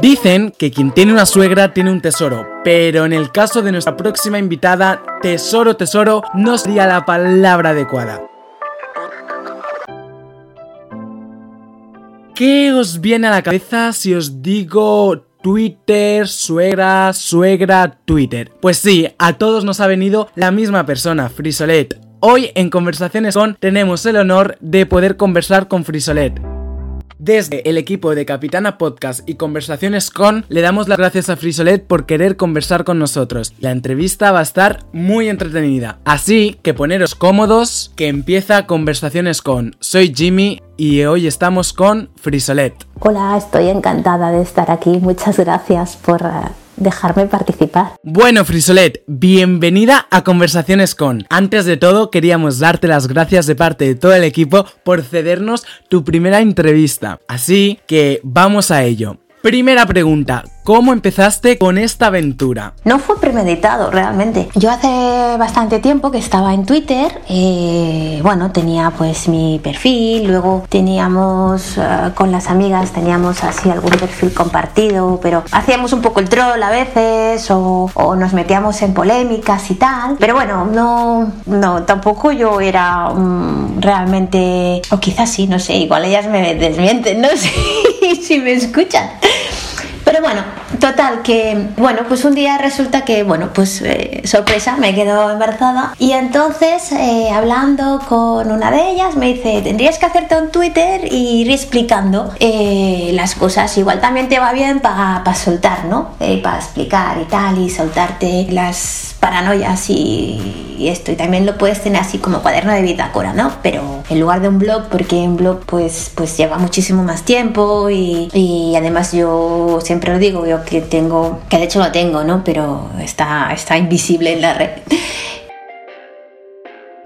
Dicen que quien tiene una suegra tiene un tesoro, pero en el caso de nuestra próxima invitada, tesoro, tesoro no sería la palabra adecuada. ¿Qué os viene a la cabeza si os digo Twitter, suegra, suegra, Twitter? Pues sí, a todos nos ha venido la misma persona, Frisolet. Hoy en Conversaciones con tenemos el honor de poder conversar con Frisolet. Desde el equipo de Capitana Podcast y Conversaciones con, le damos las gracias a Frisolet por querer conversar con nosotros. La entrevista va a estar muy entretenida. Así que poneros cómodos, que empieza Conversaciones con. Soy Jimmy y hoy estamos con Frisolet. Hola, estoy encantada de estar aquí. Muchas gracias por dejarme participar. Bueno, Frisolet, bienvenida a Conversaciones con. Antes de todo, queríamos darte las gracias de parte de todo el equipo por cedernos tu primera entrevista. Así que vamos a ello. Primera pregunta, ¿cómo empezaste con esta aventura? No fue premeditado realmente. Yo hace bastante tiempo que estaba en Twitter, eh, bueno, tenía pues mi perfil, luego teníamos eh, con las amigas, teníamos así algún perfil compartido, pero hacíamos un poco el troll a veces o, nos metíamos en polémicas y tal. Pero bueno, no, no, tampoco yo era um, realmente, o quizás sí, no sé, igual ellas me desmienten, no sé si me escuchan. Pero bueno, total, que bueno, pues un día resulta que, bueno, pues eh, sorpresa, me quedo embarazada y entonces eh, hablando con una de ellas me dice, tendrías que hacerte un Twitter y ir explicando eh, las cosas, igual también te va bien para soltar, ¿no? para explicar y tal y soltarte las paranoias y, y esto y también lo puedes tener así como cuaderno de bitácora, ¿no? Pero en lugar de un blog, porque un blog pues, pues lleva muchísimo más tiempo y, y además yo siempre lo digo, yo que tengo, que de hecho lo tengo, ¿no? Pero está, está invisible en la red.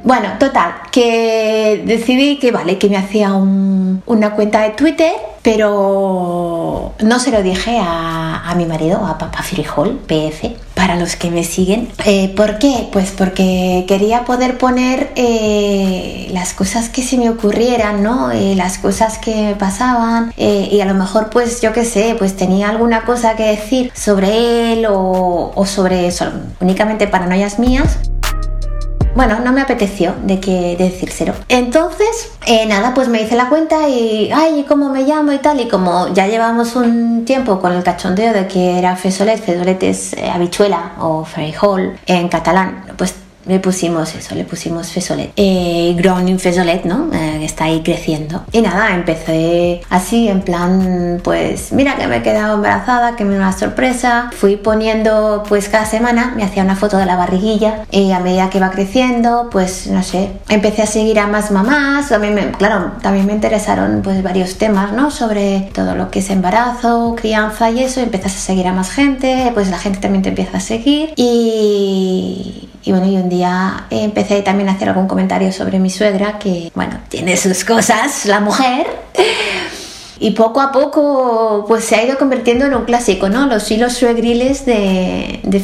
Bueno, total, que decidí que vale, que me hacía un- una cuenta de Twitter, pero no se lo dije a, a mi marido, a Papá Frijol, PF, para los que me siguen. Eh, ¿Por qué? Pues porque quería poder poner eh, las cosas que se me ocurrieran, ¿no? Eh, las cosas que me pasaban eh, y a lo mejor, pues yo qué sé, pues tenía alguna cosa que decir sobre él o, o sobre so- únicamente paranoias mías. Bueno, no me apeteció de que de decírselo. Entonces, eh, nada, pues me hice la cuenta y, ay, ¿cómo me llamo y tal? Y como ya llevamos un tiempo con el cachondeo de que era Fesolet, Fesolet es eh, habichuela o frijol en catalán, pues le pusimos eso, le pusimos Fesolet. Eh, growing Fesolet, ¿no? Eh, está ahí creciendo. Y nada, empecé así, en plan, pues mira que me he quedado embarazada, que me da una sorpresa. Fui poniendo, pues cada semana me hacía una foto de la barriguilla y a medida que iba creciendo, pues no sé, empecé a seguir a más mamás. También me, claro, también me interesaron pues varios temas, ¿no? Sobre todo lo que es embarazo, crianza y eso. Empiezas a seguir a más gente, pues la gente también te empieza a seguir y y bueno, y un día empecé también a hacer algún comentario sobre mi suegra, que bueno, tiene sus cosas, la mujer. Y poco a poco pues se ha ido convirtiendo en un clásico, ¿no? Los hilos suegriles de, de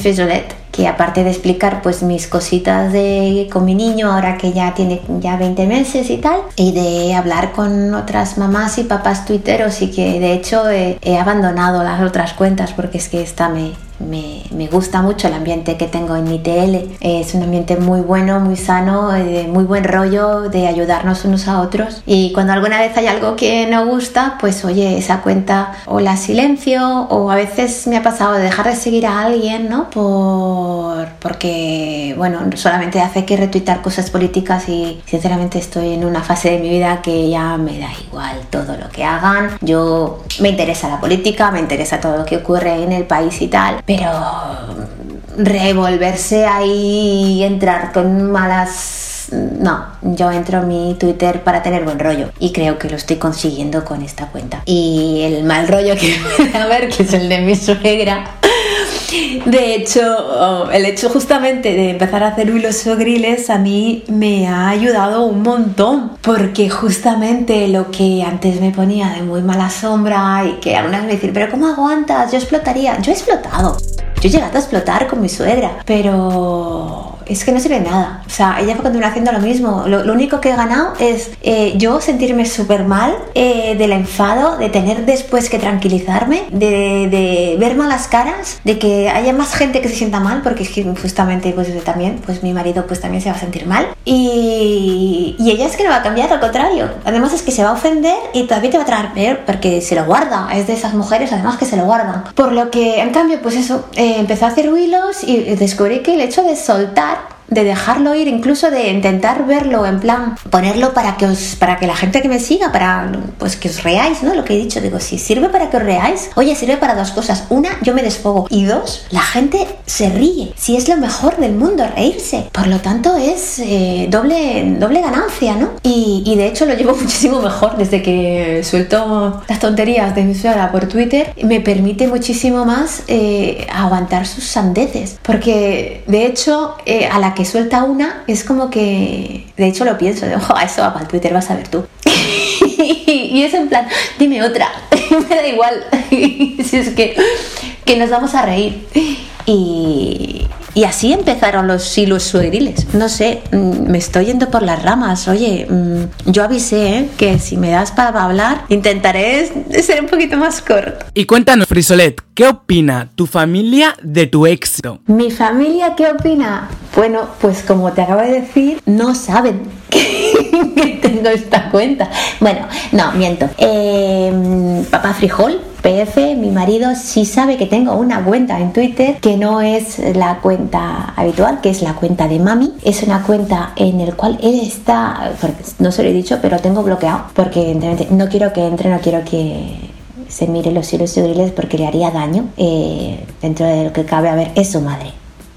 que aparte de explicar pues mis cositas de, con mi niño ahora que ya tiene ya 20 meses y tal, y de hablar con otras mamás y papás tuiteros y que de hecho he, he abandonado las otras cuentas porque es que esta me, me, me, gusta mucho el ambiente que tengo en mi TL. Es un ambiente muy bueno, muy sano, de muy buen rollo, de ayudarnos unos a otros. Y cuando alguna vez hay algo que no gusta, pues oye, esa cuenta o la silencio o a veces me ha pasado de dejar de seguir a alguien, ¿no? Por, porque, bueno, solamente hace que retuitar cosas políticas y sinceramente estoy en una fase de mi vida que ya me da igual todo lo que hagan. Yo me interesa la política, me interesa todo lo que ocurre en el país y tal, pero revolverse ahí y entrar con malas no, yo entro a mi Twitter para tener buen rollo y creo que lo estoy consiguiendo con esta cuenta. Y el mal rollo que puede haber, que es el de mi suegra. De hecho, oh, el hecho justamente de empezar a hacer hilos sogriles a mí me ha ayudado un montón, porque justamente lo que antes me ponía de muy mala sombra y que algunas me dicen, pero ¿cómo aguantas? Yo explotaría. Yo he explotado. Yo he llegado a explotar con mi suegra, pero es que no sirve nada. O sea, ella va a continuar haciendo lo mismo. Lo, único que he ganado es eh, yo sentirme súper mal eh, del enfado, de tener después que tranquilizarme, de, ver malas caras, de que haya más gente que se sienta mal, porque justamente pues también, pues mi marido pues también se va a sentir mal. Y, y ella es que no va a cambiar, al contrario. Además es que se va a ofender y todavía te va a traer peor, porque se lo guarda. Es de esas mujeres además que se lo guardan. Por lo que, en cambio, pues eso, eh, empezó a hacer hilos y descubrí que el hecho de soltar de dejarlo ir, incluso de intentar verlo en plan, ponerlo para que os, para que la gente que me siga, para pues que os reáis, ¿no? Lo que he dicho, digo, si sirve para que os reáis, oye, sirve para dos cosas. Una, yo me desfogo. Y dos, la gente se ríe. Si es lo mejor del mundo, reírse. Por lo tanto, es eh, doble, doble ganancia, ¿no? Y, y, de hecho lo llevo muchísimo mejor desde que suelto las tonterías de mi suegra por Twitter. Me permite muchísimo más eh, aguantar sus sandeces. Porque de hecho, eh, a la que suelta una, es como que, de hecho lo pienso, de, oh, eso va para el Twitter, vas a ver tú. y es en plan, dime otra, me da igual, si es que, que nos vamos a reír. Y, y así empezaron los hilos suegriles. No sé, mm, me estoy yendo por las ramas. Oye, mm, yo avisé ¿eh? que si me das para hablar, intentaré ser un poquito más corto. Y cuéntanos, Frisolet, ¿qué opina tu familia de tu éxito? ¿Mi familia qué opina? Bueno, pues como te acabo de decir, no saben que tengo esta cuenta. Bueno, no, miento. Eh, papá Frijol PF, mi marido sí sabe que tengo una cuenta en Twitter que no es la cuenta habitual, que es la cuenta de mami. Es una cuenta en el cual él está, no se lo he dicho, pero tengo bloqueado porque no quiero que entre, no quiero que se mire los hilos griles porque le haría daño. Eh, dentro de lo que cabe, a ver, es su madre.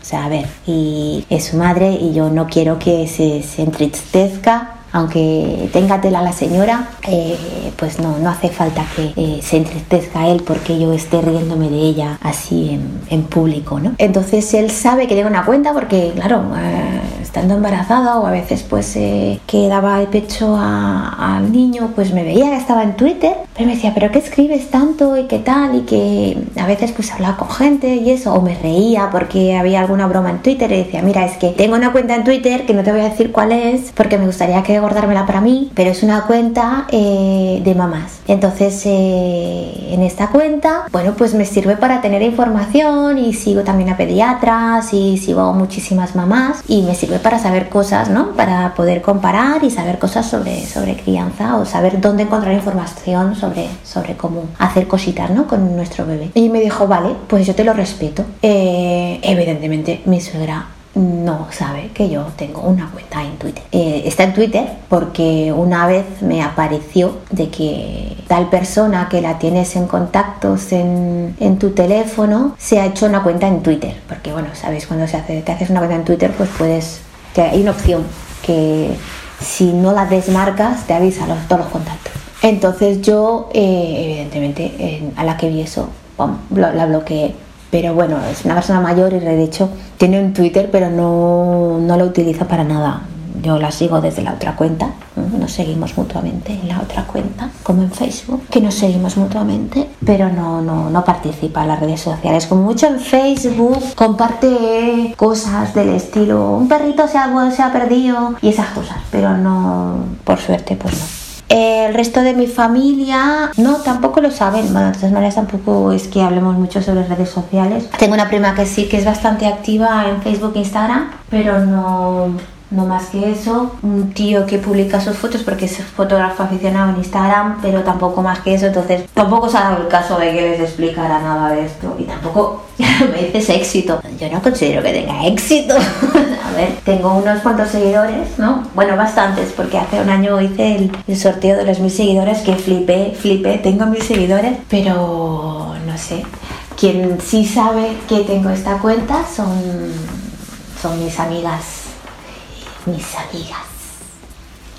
Sea, a ver, y es su madre y yo no quiero que se, entristezca aunque tenga tela la señora, eh, pues no, no hace falta que eh, se entristezca él porque yo esté riéndome de ella así en, público, ¿no? Entonces él sabe que tengo una cuenta porque, claro, eh, estando embarazada o a veces pues que daba el pecho al niño, pues me veía que estaba en Twitter, pero me decía, pero ¿qué escribes tanto y qué tal? Y que a veces pues hablaba con gente y eso, o me reía porque había alguna broma en Twitter y decía, mira, es que tengo una cuenta en Twitter que no te voy a decir cuál es porque me gustaría que guardármela para mí, pero es una cuenta eh, de mamás. Entonces, eh, en esta cuenta, bueno, pues me sirve para tener información y sigo también a pediatras y sigo a muchísimas mamás y me sirve para saber cosas, ¿no? Para poder comparar y saber cosas sobre, sobre crianza o saber dónde encontrar información sobre, sobre cómo hacer cositas, ¿no? Con nuestro bebé. Y me dijo, vale, pues yo te lo respeto. Eh, evidentemente, mi suegra no sabe que yo tengo una cuenta en Twitter. Eh, está en Twitter porque una vez me apareció de que tal persona que la tienes en contactos en, tu teléfono se ha hecho una cuenta en Twitter. Porque bueno, sabes, cuando se hace, te haces una cuenta en Twitter, pues puedes, que hay una opción que si no la desmarcas te avisa todos los contactos. Entonces yo, eh, evidentemente, a la que vi eso, la bloqueé pero bueno, es una persona mayor y de hecho tiene un Twitter, pero no, no lo utiliza para nada. Yo la sigo desde la otra cuenta, nos seguimos mutuamente en la otra cuenta, como en Facebook, que nos seguimos mutuamente, pero no, no, no participa en las redes sociales. Como mucho en Facebook, comparte cosas del estilo, un perrito se ha, se ha perdido y esas cosas, pero no, por suerte, pues no. El resto de mi familia, no, tampoco lo saben. Bueno, de todas maneras, tampoco es que hablemos mucho sobre redes sociales. Tengo una prima que sí que es bastante activa en Facebook e Instagram, pero no, no más que eso, un tío que publica sus fotos porque es fotógrafo aficionado en Instagram, pero tampoco más que eso, entonces tampoco se ha dado el caso de que les explicara nada de esto y tampoco me dices éxito. Yo no considero que tenga éxito. a ver, tengo unos cuantos seguidores, ¿no? Bueno, bastantes, porque hace un año hice el, sorteo de los mil seguidores que flipé, flipé, tengo mil seguidores, pero no sé. Quien sí sabe que tengo esta cuenta son, son mis amigas mis amigas.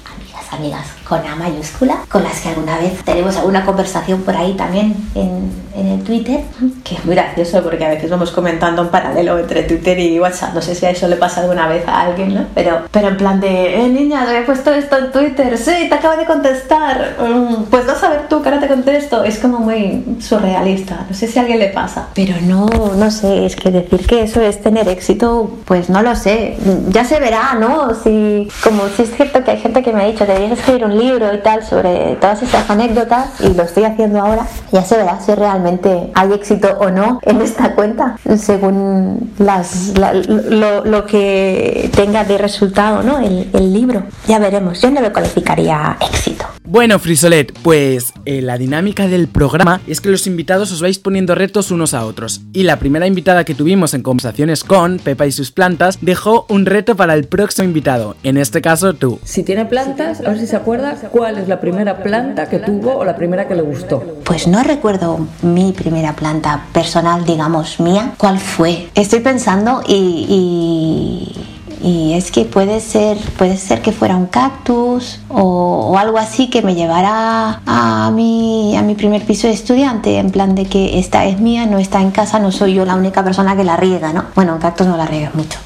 amigas, amigas con A mayúscula, con las que alguna vez tenemos alguna conversación por ahí también en, en el Twitter, que es muy gracioso porque a veces vamos comentando en paralelo entre Twitter y WhatsApp. No sé si a eso le pasa alguna vez a alguien, ¿no? Pero, pero en plan de, eh, niña, te he puesto esto en Twitter, sí, te acabo de contestar, mm, pues vas a ver tú que ahora te contesto. Es como muy surrealista, no sé si a alguien le pasa. Pero no, no sé, es que decir que eso es tener éxito, pues no lo sé. Ya se verá, ¿no? Si, como si es cierto que hay gente que me ha dicho, escribir un libro y tal sobre todas estas anécdotas y lo estoy haciendo ahora, ya se verá si realmente hay éxito o no en esta cuenta según las, lo, lo, que tenga de resultado ¿no? el, el libro. Ya veremos, yo no lo calificaría éxito. Bueno, Frisolet, pues eh, la dinámica del programa es que los invitados os vais poniendo retos unos a otros. Y la primera invitada que tuvimos en conversaciones con Pepa y sus plantas dejó un reto para el próximo invitado, en este caso tú. Si tiene plantas, a ver si se acuerda cuál es la primera planta que tuvo o la primera que le gustó. Pues no recuerdo mi primera planta personal, digamos, mía. ¿Cuál fue? Estoy pensando y y es que puede ser, puede ser que fuera un cactus o, algo así que me llevara a mi, a mi primer piso de estudiante, en plan de que esta es mía, no está en casa, no soy yo la única persona que la riega, ¿no? Bueno, un cactus no la riega mucho.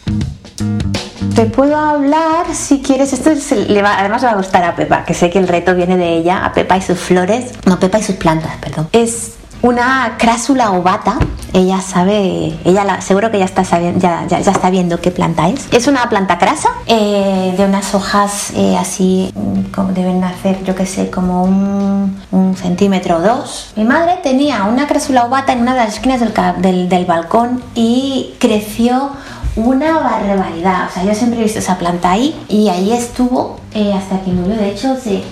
Te puedo hablar, si quieres, esto le va, además le va a gustar a Pepa, que sé que el reto viene de ella, a Pepa y sus flores, no, Pepa y sus plantas, perdón. Es una crásula ovata. Ella sabe, ella la, seguro que ya está, sabiendo, ya, ya, está viendo qué planta es. Es una planta crasa eh, de unas hojas eh, así, como deben hacer, yo que sé, como un, un, centímetro o dos. Mi madre tenía una crásula ovata en una de las esquinas del, del, del balcón y creció una barbaridad. O sea, yo siempre he visto esa planta ahí y ahí estuvo eh, hasta que murió. De hecho, se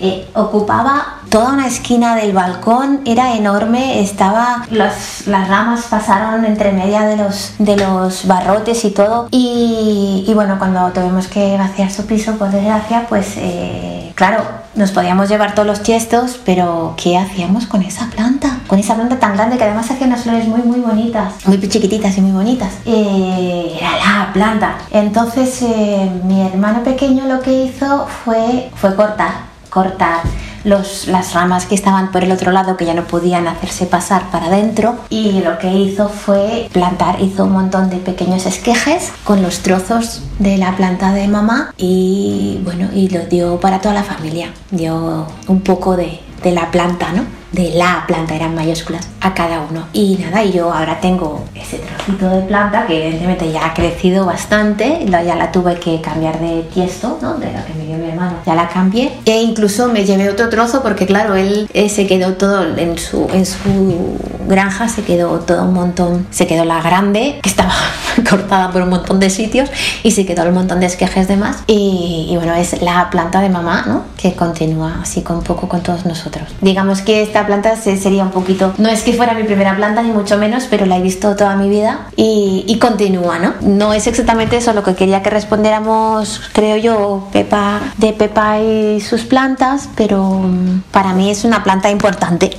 eh, ocupaba toda una esquina del balcón, era enorme, estaba, las, las ramas pasaron entre media de los, de los barrotes y todo. Y, y bueno, cuando tuvimos que vaciar su piso, por desgracia, pues eh, claro, nos podíamos llevar todos los tiestos, pero ¿qué hacíamos con esa planta? Con esa planta tan grande que además hacía unas flores muy, muy bonitas, muy chiquititas y muy bonitas. Eh, era la planta. Entonces mi hermano pequeño lo que hizo fue, fue cortar cortar los, las ramas que estaban por el otro lado que ya no podían hacerse pasar para adentro y lo que hizo fue plantar, hizo un montón de pequeños esquejes con los trozos de la planta de mamá y bueno, y lo dio para toda la familia, dio un poco de, de la planta, ¿no? De la planta, eran mayúsculas, a cada uno. Y nada, y yo ahora tengo ese trocito de planta que evidentemente ya ha crecido bastante, ya la tuve que cambiar de tiesto, ¿no? De la que me dio mi hermano, ya la cambié. E incluso me llevé otro trozo porque claro, él se quedó todo en su, en su granja, se quedó todo un montón, se quedó la grande, que estaba cortada por un montón de sitios, y se quedó un montón de esquejes de más. Y, y bueno, es la planta de mamá, ¿no? Que continúa así con poco con todos nosotros. Digamos que esta planta sería un poquito, no es que fuera mi primera planta ni mucho menos, pero la he visto toda mi vida y, continúa, ¿no? No es exactamente eso lo que quería que respondiéramos, creo yo, Pepa, de Pepa y sus plantas, pero mm, para mí es una planta importante.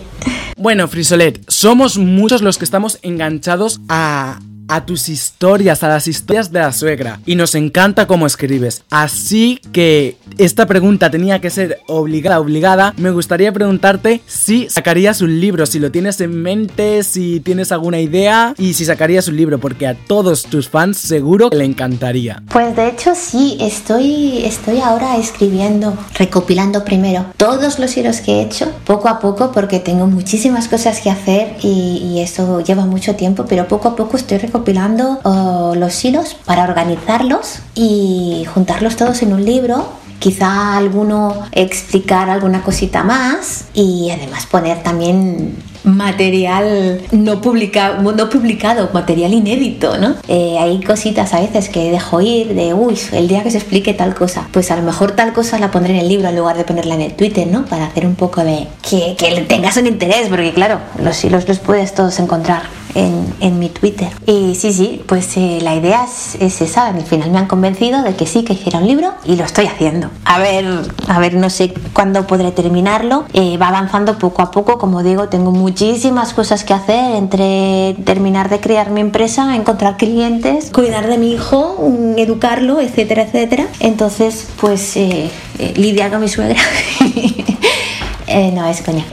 Bueno, Frisolet, somos muchos los que estamos enganchados a, a tus historias, a las historias de la suegra. Y nos encanta cómo escribes. Así que esta pregunta tenía que ser obligada, obligada. Me gustaría preguntarte si sacarías un libro, si lo tienes en mente, si tienes alguna idea y si sacarías un libro, porque a todos tus fans seguro que le encantaría. Pues de hecho sí, estoy, estoy ahora escribiendo, recopilando primero todos los hilos que he hecho, poco a poco, porque tengo muchísimas cosas que hacer y, y eso lleva mucho tiempo, pero poco a poco estoy recopilando recopilando oh, los hilos para organizarlos y juntarlos todos en un libro quizá alguno explicar alguna cosita más y además poner también material no, publica, no publicado, material inédito, ¿no? Eh, hay cositas a veces que dejo ir de, uy, el día que se explique tal cosa, pues a lo mejor tal cosa la pondré en el libro en lugar de ponerla en el Twitter, ¿no? Para hacer un poco de que, que tengas un interés, porque claro, los hilos los puedes todos encontrar en, en mi Twitter. Y sí, sí, pues eh, la idea es, es esa. Al final me han convencido de que sí, que hiciera un libro y lo estoy haciendo. A ver, a ver, no sé cuándo podré terminarlo. Eh, va avanzando poco a poco, como digo, tengo muchísimas cosas que hacer entre terminar de crear mi empresa, encontrar clientes, cuidar de mi hijo, educarlo, etcétera, etcétera. Entonces, pues eh, eh, lidiar con mi suegra. No, es coña.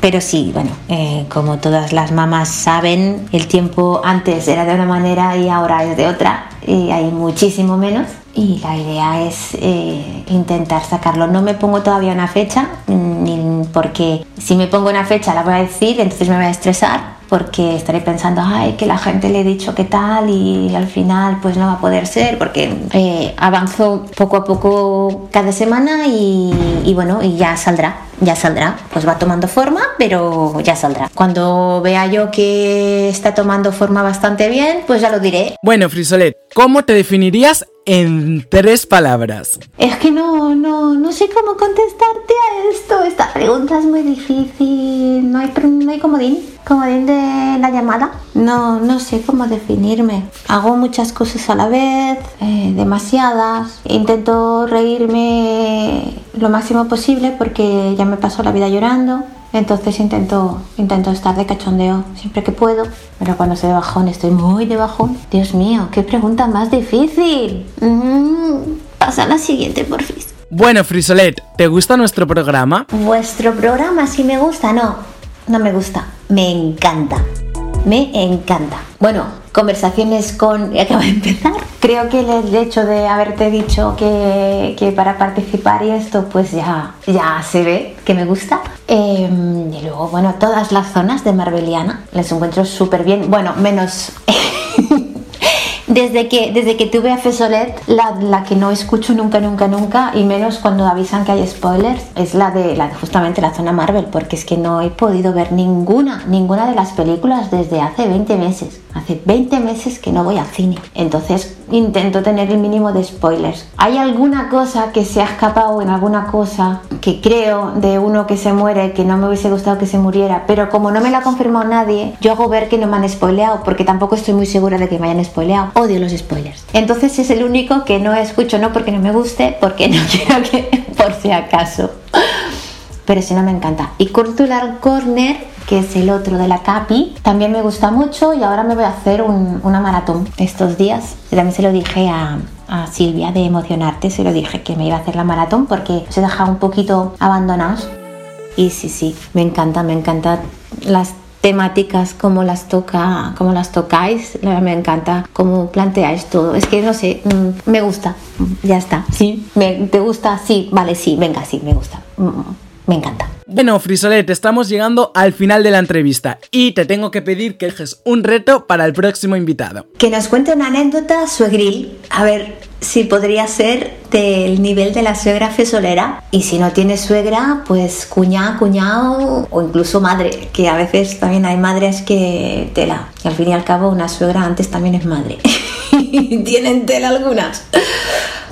Pero sí, bueno, eh, como todas las mamás saben, el tiempo antes era de una manera y ahora es de otra y hay muchísimo menos. Y la idea es eh, intentar sacarlo. No me pongo todavía una fecha, mm, porque si me pongo una fecha la voy a decir, entonces me voy a estresar porque estaré pensando, ay, que la gente le he dicho qué tal y al final pues no va a poder ser porque eh, avanzo poco a poco cada semana y, y bueno, y ya saldrá, ya saldrá, pues va tomando forma, pero ya saldrá. Cuando vea yo que está tomando forma bastante bien, pues ya lo diré. Bueno, Frisolet, ¿cómo te definirías en tres palabras? Es que no, no, no sé cómo contestarte a esto. Esta pregunta es muy difícil. No hay, no hay comodín, comodín de la llamada. No, no sé cómo definirme. Hago muchas cosas a la vez, eh, demasiadas. Intento reírme lo máximo posible porque ya me paso la vida llorando. Entonces intento, intento estar de cachondeo siempre que puedo. Pero cuando estoy de bajón, estoy muy de bajón. Dios mío, qué pregunta más difícil. Mm, pasa a la siguiente, porfis. Bueno, Frisolet, ¿te gusta nuestro programa? Vuestro programa sí me gusta, no, no me gusta, me encanta, me encanta. Bueno, conversaciones con... Acaba de empezar. Creo que el hecho de haberte dicho que, para participar y esto, pues ya, ya se ve que me gusta. Eh, y luego, bueno, todas las zonas de Marbeliana les encuentro súper bien. Bueno, menos... Desde que, desde que tuve a Fesolet, la, la que no escucho nunca, nunca, nunca, y menos cuando avisan que hay spoilers, es la de la, justamente la zona Marvel, porque es que no he podido ver ninguna, ninguna de las películas desde hace 20 meses. Hace 20 meses que no voy al cine. Entonces intento tener el mínimo de spoilers. ¿Hay alguna cosa que se ha escapado en alguna cosa que creo de uno que se muere que no me hubiese gustado que se muriera? Pero como no me lo ha confirmado nadie, yo hago ver que no me han spoileado porque tampoco estoy muy segura de que me hayan spoileado. Odio los spoilers. Entonces es el único que no escucho, no porque no me guste, porque no quiero que, por si acaso. Pero si no me encanta. Y Cultural Corner, que es el otro de la Capi, también me gusta mucho y ahora me voy a hacer un- una maratón estos días. También se lo dije a, a Silvia de Emocionarte, se lo dije que me iba a hacer la maratón porque se dejaba un poquito abandonados. Y sí, sí, me encanta, me encanta las temáticas, cómo las toca, cómo las tocáis, me encanta cómo planteáis todo. Es que no sé, mm, me gusta, mm, ya está. Sí, me, ¿te gusta? Sí, vale, sí, venga, sí, me gusta. Me encanta. Bueno, Frisolet, estamos llegando al final de la entrevista y te tengo que pedir que dejes un reto para el próximo invitado. Que nos cuente una anécdota suegril, a ver si podría ser del nivel de la suegra fesolera. Y si no tiene suegra, pues cuñá, cuñado o incluso madre, que a veces también hay madres que tela. Y al fin y al cabo, una suegra antes también es madre. Tienen tela algunas.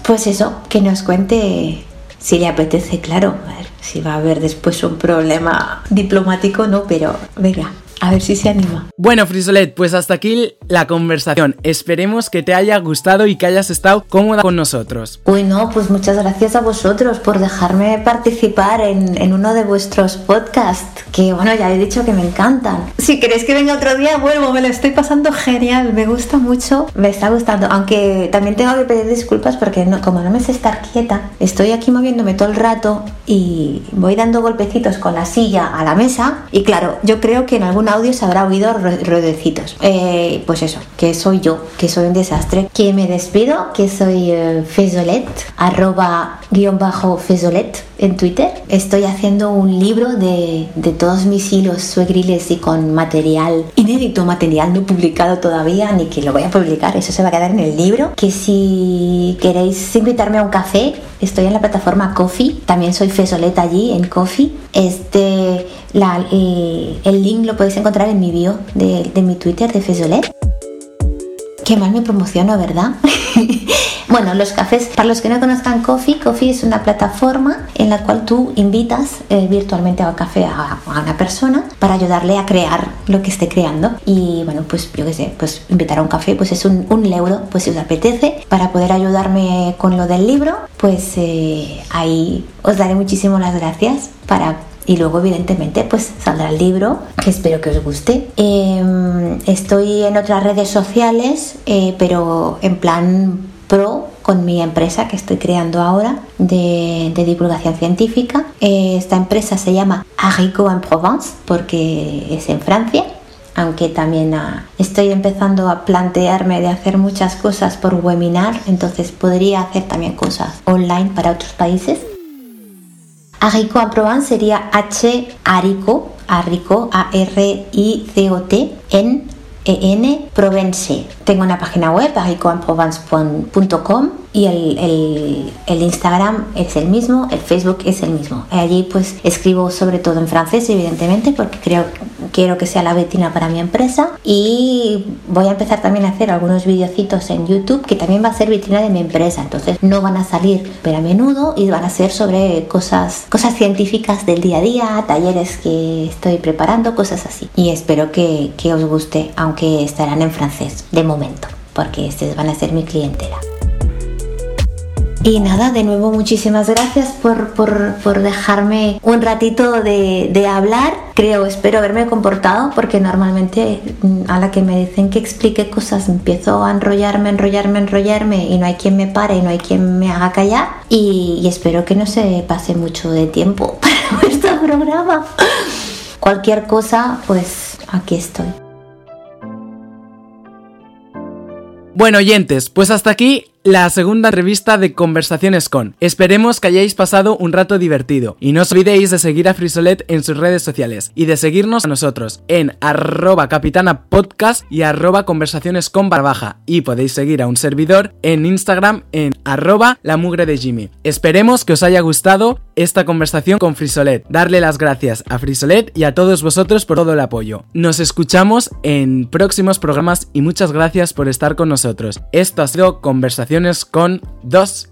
Pues eso, que nos cuente si le apetece, claro. A ver, si va a haber después un problema diplomático, no, pero venga, a ver si se anima. Bueno, Frisolet, pues hasta aquí la conversación. Esperemos que te haya gustado y que hayas estado cómoda con nosotros. Uy, no, pues muchas gracias a vosotros por dejarme participar en, en uno de vuestros podcasts, que bueno, ya he dicho que me encantan. Si queréis que venga otro día, vuelvo, me lo estoy pasando genial, me gusta mucho, me está gustando, aunque también tengo que pedir disculpas porque no, como no me sé estar quieta, estoy aquí moviéndome todo el rato y voy dando golpecitos con la silla a la mesa y claro, yo creo que en algún audio se habrá oído ro- ruedecitos. Eh, pues eso, que soy yo, que soy un desastre. Que me despido, que soy eh, Fesolet, arroba guion bajo Fesolet en Twitter. Estoy haciendo un libro de, de todos mis hilos suegriles y con material inédito, material no publicado todavía, ni que lo voy a publicar, eso se va a quedar en el libro. Que si queréis invitarme a un café, estoy en la plataforma Coffee, también soy Fesolet allí en Coffee. Este, eh, el link lo podéis encontrar en mi bio de, mi Twitter de Fesolet. Qué mal me promociono, ¿verdad? Bueno, los cafés, para los que no conozcan Coffee, Coffee es una plataforma en la cual tú invitas eh, virtualmente a café a, una persona para ayudarle a crear lo que esté creando. Y bueno, pues yo qué sé, pues invitar a un café pues es un, un euro, pues si os apetece, para poder ayudarme con lo del libro, pues eh, ahí os daré muchísimo las gracias para y luego evidentemente pues saldrá el libro que espero que os guste eh, estoy en otras redes sociales eh, pero en plan pro con mi empresa que estoy creando ahora de, de divulgación científica eh, esta empresa se llama Haricot en Provence porque es en Francia aunque también ah, estoy empezando a plantearme de hacer muchas cosas por webinar, entonces podría hacer también cosas online para otros países. Arico en Provence sería H Arico, Arico, A-R-I-C-O-T, en E-N Provence. Tengo una página web, aricoenprovence.com y el, el, el, Instagram es el mismo, el Facebook es el mismo. Allí pues escribo sobre todo en francés, evidentemente, porque creo, quiero que sea la vetina para mi empresa y voy a empezar también a hacer algunos videocitos en YouTube que también va a ser vitrina de mi empresa, entonces no van a salir pero a menudo y van a ser sobre cosas, cosas científicas del día a día, talleres que estoy preparando, cosas así. Y espero que, que os guste, aunque estarán en francés de momento, porque estos van a ser mi clientela. Y nada, de nuevo muchísimas gracias por, por, por dejarme un ratito de, de, hablar. Creo, espero haberme comportado porque normalmente a la que me dicen que explique cosas empiezo a enrollarme, enrollarme, enrollarme y no hay quien me pare y no hay quien me haga callar. Y, y espero que no se pase mucho de tiempo para vuestro programa. Cualquier cosa, pues aquí estoy. Bueno, oyentes, pues hasta aquí la segunda revista de Conversaciones con. Esperemos que hayáis pasado un rato divertido y no os olvidéis de seguir a Frisolet en sus redes sociales y de seguirnos a nosotros en arroba capitana podcast y arroba conversaciones con barbaja y podéis seguir a un servidor en Instagram en arroba la mugre de Jimmy. Esperemos que os haya gustado esta conversación con Frisolet. Darle las gracias a Frisolet y a todos vosotros por todo el apoyo. Nos escuchamos en próximos programas y muchas gracias por estar con nosotros. Esto ha sido Conversaciones con dos.